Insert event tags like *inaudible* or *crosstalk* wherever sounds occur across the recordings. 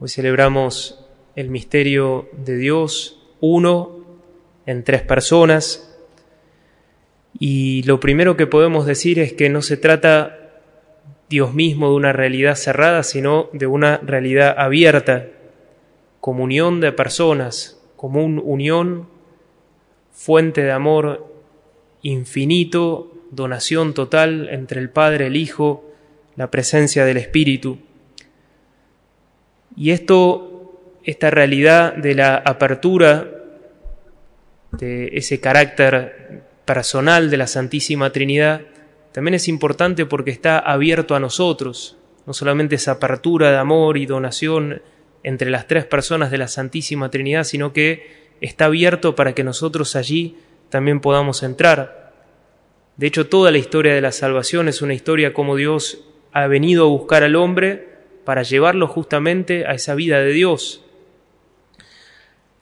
Hoy celebramos el misterio de Dios, uno en tres personas, y lo primero que podemos decir es que no se trata Dios mismo de una realidad cerrada, sino de una realidad abierta, comunión de personas, común unión, fuente de amor infinito, donación total entre el Padre, el Hijo, la presencia del Espíritu. Y esto, esta realidad de la apertura de ese carácter personal de la Santísima Trinidad, también es importante porque está abierto a nosotros, no solamente esa apertura de amor y donación entre las tres personas de la Santísima Trinidad, sino que está abierto para que nosotros allí también podamos entrar. De hecho, toda la historia de la salvación es una historia como Dios ha venido a buscar al hombre para llevarlo justamente a esa vida de Dios.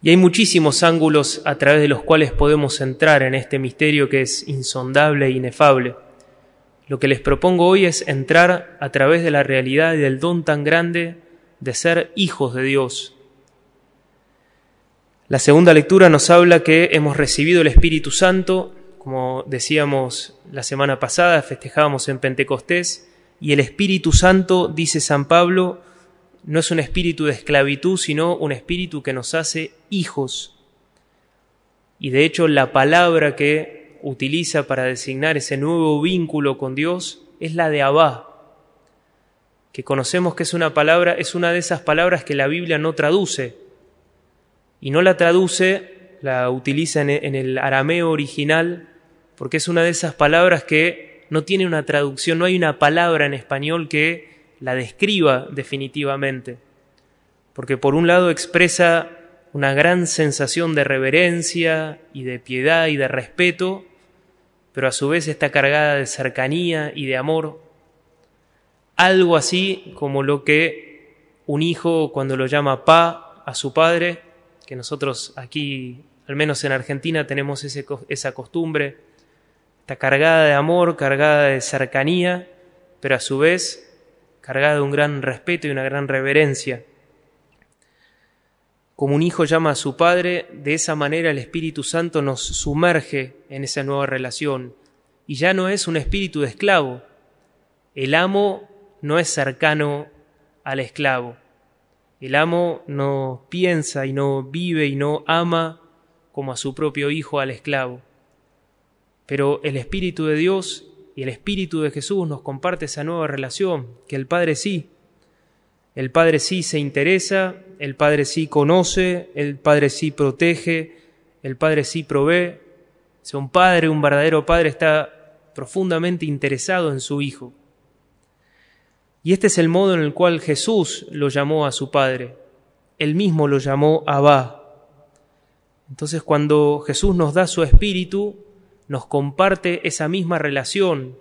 Y hay muchísimos ángulos a través de los cuales podemos entrar en este misterio que es insondable e inefable. Lo que les propongo hoy es entrar a través de la realidad y del don tan grande de ser hijos de Dios. La segunda lectura nos habla que hemos recibido el Espíritu Santo, como decíamos la semana pasada, festejábamos en Pentecostés, y el Espíritu Santo, dice San Pablo, no es un espíritu de esclavitud, sino un espíritu que nos hace hijos. Y de hecho la palabra que utiliza para designar ese nuevo vínculo con Dios es la de Abba, que conocemos que es una palabra, es una de esas palabras que la Biblia no traduce. Y no la traduce, la utiliza en, en el arameo original, porque es una de esas palabras que no tiene una traducción, no hay una palabra en español que la describa definitivamente. Porque por un lado expresa una gran sensación de reverencia y de piedad y de respeto, pero a su vez está cargada de cercanía y de amor. Algo así como lo que un hijo cuando lo llama pa a su padre, que nosotros aquí, al menos en Argentina, tenemos esa costumbre, Está cargada de amor, cargada de cercanía, pero a su vez cargada de un gran respeto y una gran reverencia. Como un hijo llama a su padre, de esa manera el Espíritu Santo nos sumerge en esa nueva relación. Y ya no es un espíritu de esclavo. El amo no es cercano al esclavo. El amo no piensa y no vive y no ama como a su propio hijo al esclavo. Pero el Espíritu de Dios y el Espíritu de Jesús nos comparte esa nueva relación, que el Padre sí. El Padre sí se interesa, el Padre sí conoce, el Padre sí protege, el Padre sí provee. Si un Padre, un verdadero Padre, está profundamente interesado en su Hijo. Y este es el modo en el cual Jesús lo llamó a su Padre. Él mismo lo llamó Abba. Entonces cuando Jesús nos da su Espíritu, nos comparte esa misma relación,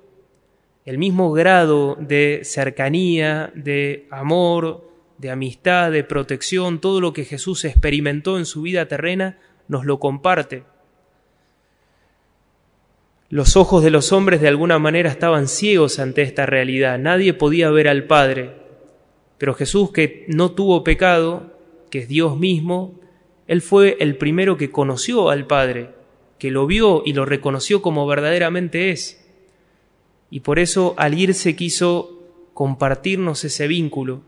el mismo grado de cercanía, de amor, de amistad, de protección, todo lo que Jesús experimentó en su vida terrena, nos lo comparte. Los ojos de los hombres de alguna manera estaban ciegos ante esta realidad, nadie podía ver al Padre, pero Jesús que no tuvo pecado, que es Dios mismo, Él fue el primero que conoció al Padre, que lo vio y lo reconoció como verdaderamente es. Y por eso al irse quiso compartirnos ese vínculo.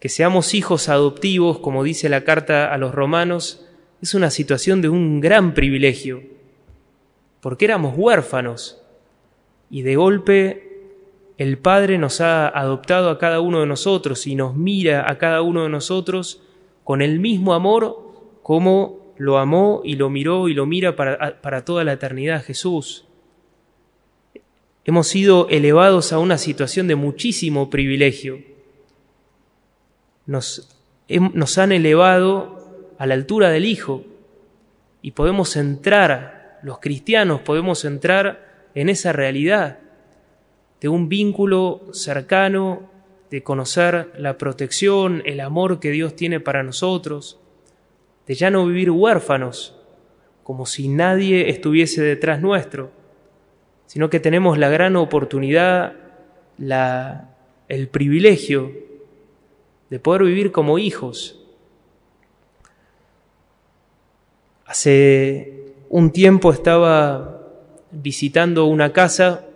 Que seamos hijos adoptivos, como dice la carta a los romanos, es una situación de un gran privilegio, porque éramos huérfanos y de golpe el Padre nos ha adoptado a cada uno de nosotros y nos mira a cada uno de nosotros con el mismo amor como lo amó y lo miró y lo mira para, para toda la eternidad Jesús. Hemos sido elevados a una situación de muchísimo privilegio. Nos, nos han elevado a la altura del Hijo y podemos entrar, los cristianos podemos entrar en esa realidad de un vínculo cercano, de conocer la protección, el amor que Dios tiene para nosotros, de ya no vivir huérfanos, como si nadie estuviese detrás nuestro, sino que tenemos la gran oportunidad, la, el privilegio de poder vivir como hijos. Hace un tiempo estaba visitando una casa,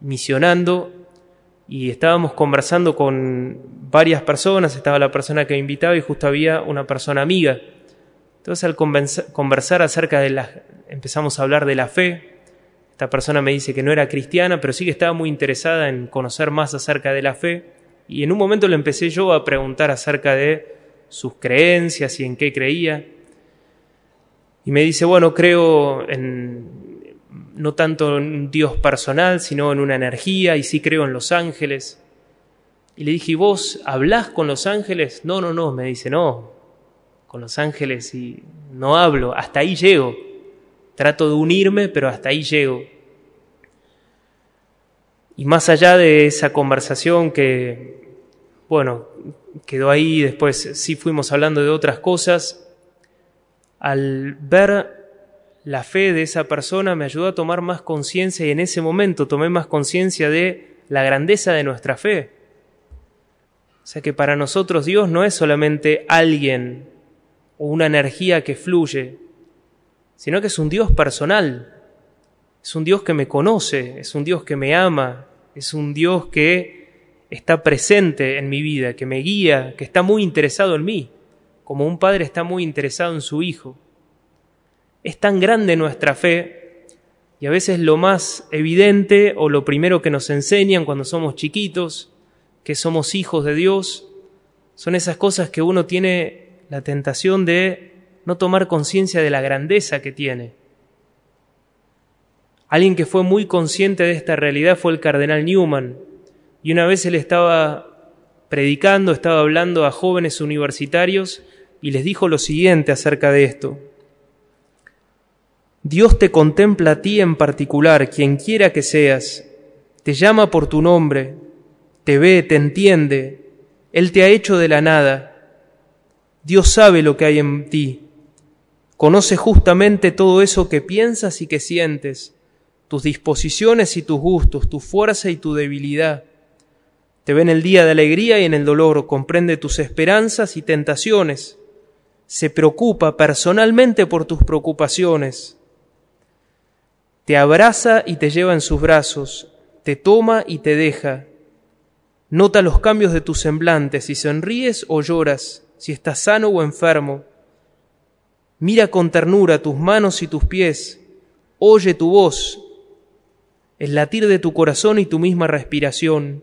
misionando, y estábamos conversando con varias personas, estaba la persona que me invitaba y justo había una persona amiga. Entonces al conversar acerca de la, empezamos a hablar de la fe, esta persona me dice que no era cristiana, pero sí que estaba muy interesada en conocer más acerca de la fe, y en un momento le empecé yo a preguntar acerca de sus creencias y en qué creía. Y me dice, bueno, creo en no tanto en un Dios personal, sino en una energía, y sí creo en los ángeles. Y le dije, ¿y vos hablás con los ángeles? No, no, no, me dice, no, con los ángeles y no hablo, hasta ahí llego. Trato de unirme, pero hasta ahí llego. Y más allá de esa conversación que, bueno, quedó ahí, después sí fuimos hablando de otras cosas, al ver la fe de esa persona me ayudó a tomar más conciencia y en ese momento tomé más conciencia de la grandeza de nuestra fe. O sea que para nosotros Dios no es solamente alguien o una energía que fluye, sino que es un Dios personal, es un Dios que me conoce, es un Dios que me ama, es un Dios que está presente en mi vida, que me guía, que está muy interesado en mí como un padre está muy interesado en su hijo. Es tan grande nuestra fe y a veces lo más evidente o lo primero que nos enseñan cuando somos chiquitos, que somos hijos de Dios, son esas cosas que uno tiene la tentación de no tomar conciencia de la grandeza que tiene. Alguien que fue muy consciente de esta realidad fue el cardenal Newman, y una vez él estaba predicando, estaba hablando a jóvenes universitarios, y les dijo lo siguiente acerca de esto. Dios te contempla a ti en particular, quien quiera que seas, te llama por tu nombre, te ve, te entiende, Él te ha hecho de la nada. Dios sabe lo que hay en ti, conoce justamente todo eso que piensas y que sientes, tus disposiciones y tus gustos, tu fuerza y tu debilidad. Te ve en el día de alegría y en el dolor, comprende tus esperanzas y tentaciones se preocupa personalmente por tus preocupaciones. Te abraza y te lleva en sus brazos, te toma y te deja. Nota los cambios de tus semblantes, si sonríes o lloras, si estás sano o enfermo. Mira con ternura tus manos y tus pies, oye tu voz, el latir de tu corazón y tu misma respiración.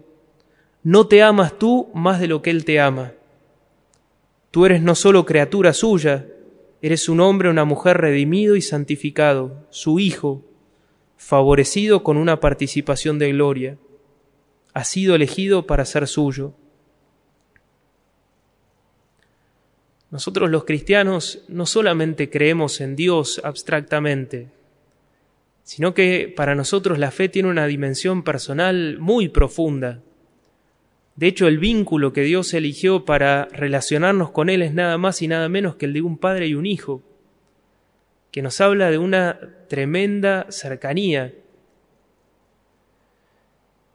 No te amas tú más de lo que Él te ama. Tú eres no solo criatura suya, eres un hombre o una mujer redimido y santificado, su Hijo, favorecido con una participación de gloria. Ha sido elegido para ser suyo. Nosotros los cristianos no solamente creemos en Dios abstractamente, sino que para nosotros la fe tiene una dimensión personal muy profunda. De hecho, el vínculo que Dios eligió para relacionarnos con Él es nada más y nada menos que el de un padre y un hijo, que nos habla de una tremenda cercanía.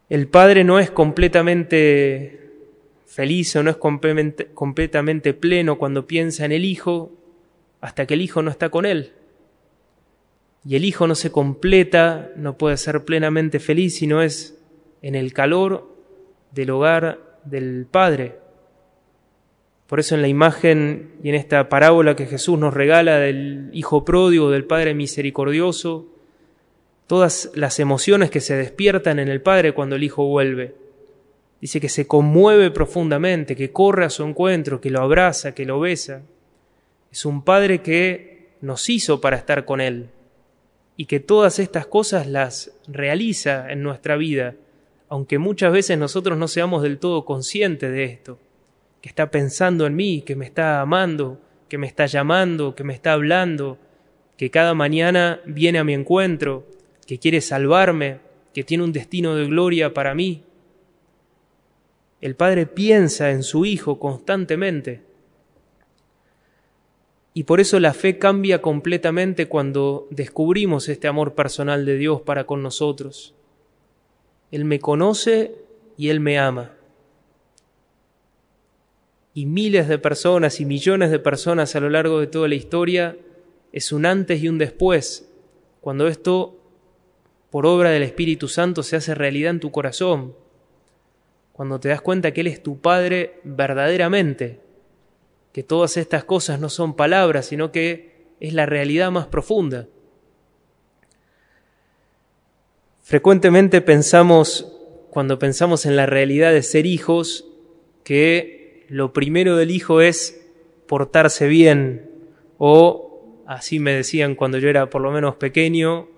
El padre no es completamente feliz o no es completamente pleno cuando piensa en el hijo hasta que el hijo no está con él. Y el hijo no se completa, no puede ser plenamente feliz si no es en el calor del hogar del Padre. Por eso en la imagen y en esta parábola que Jesús nos regala del Hijo pródigo, del Padre misericordioso, todas las emociones que se despiertan en el Padre cuando el Hijo vuelve. Dice que se conmueve profundamente, que corre a su encuentro, que lo abraza, que lo besa. Es un Padre que nos hizo para estar con Él y que todas estas cosas las realiza en nuestra vida aunque muchas veces nosotros no seamos del todo conscientes de esto, que está pensando en mí, que me está amando, que me está llamando, que me está hablando, que cada mañana viene a mi encuentro, que quiere salvarme, que tiene un destino de gloria para mí. El Padre piensa en su Hijo constantemente. Y por eso la fe cambia completamente cuando descubrimos este amor personal de Dios para con nosotros. Él me conoce y Él me ama. Y miles de personas y millones de personas a lo largo de toda la historia, es un antes y un después, cuando esto, por obra del Espíritu Santo, se hace realidad en tu corazón, cuando te das cuenta que Él es tu Padre verdaderamente, que todas estas cosas no son palabras, sino que es la realidad más profunda. Frecuentemente pensamos, cuando pensamos en la realidad de ser hijos, que lo primero del hijo es portarse bien, o así me decían cuando yo era por lo menos pequeño,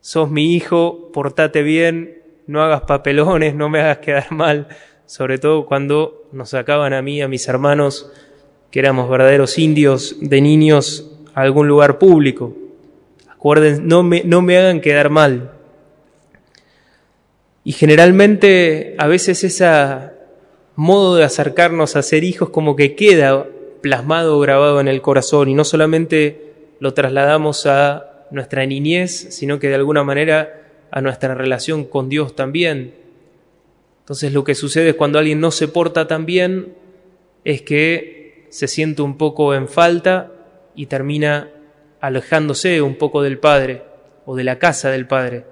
sos mi hijo, portate bien, no hagas papelones, no me hagas quedar *laughs* mal, sobre todo cuando nos sacaban a mí, a mis hermanos, que éramos verdaderos indios de niños, a algún lugar público. Acuérdense, no me, no me hagan quedar mal. Y generalmente a veces ese modo de acercarnos a ser hijos como que queda plasmado, grabado en el corazón y no solamente lo trasladamos a nuestra niñez, sino que de alguna manera a nuestra relación con Dios también. Entonces lo que sucede es cuando alguien no se porta tan bien es que se siente un poco en falta y termina alejándose un poco del Padre o de la casa del Padre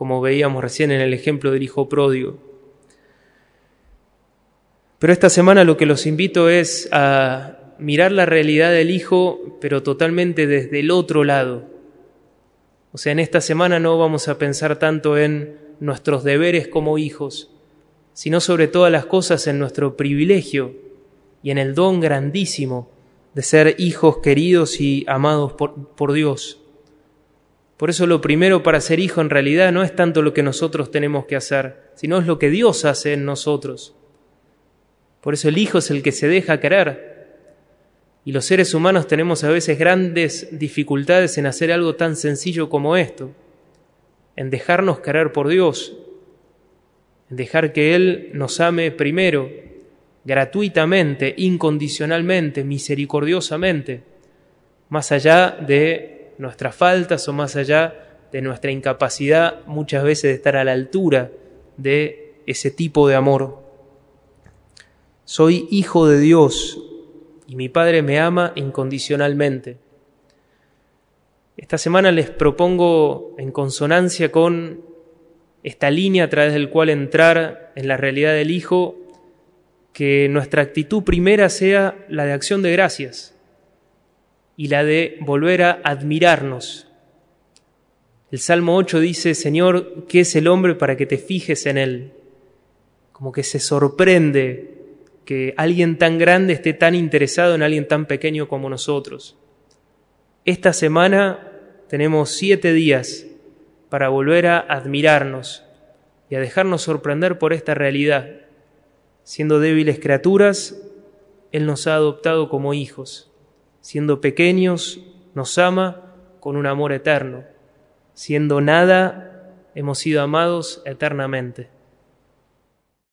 como veíamos recién en el ejemplo del hijo pródigo. Pero esta semana lo que los invito es a mirar la realidad del hijo, pero totalmente desde el otro lado. O sea, en esta semana no vamos a pensar tanto en nuestros deberes como hijos, sino sobre todas las cosas en nuestro privilegio y en el don grandísimo de ser hijos queridos y amados por, Dios. Por eso lo primero para ser hijo en realidad no es tanto lo que nosotros tenemos que hacer, sino es lo que Dios hace en nosotros. Por eso el hijo es el que se deja querer. Y los seres humanos tenemos a veces grandes dificultades en hacer algo tan sencillo como esto, en dejarnos querer por Dios, en dejar que Él nos ame primero, gratuitamente, incondicionalmente, misericordiosamente, más allá de nuestras faltas o más allá de nuestra incapacidad muchas veces de estar a la altura de ese tipo de amor. Soy hijo de Dios y mi Padre me ama incondicionalmente. Esta semana les propongo, en consonancia con esta línea a través del cual entrar en la realidad del Hijo, que nuestra actitud primera sea la de acción de gracias y la de volver a admirarnos. El Salmo 8 dice, Señor, ¿qué es el hombre para que te fijes en él? Como que se sorprende que alguien tan grande esté tan interesado en alguien tan pequeño como nosotros. Esta semana tenemos siete días para volver a admirarnos y a dejarnos sorprender por esta realidad. Siendo débiles criaturas, Él nos ha adoptado como hijos siendo pequeños, nos ama con un amor eterno. Siendo nada, hemos sido amados eternamente.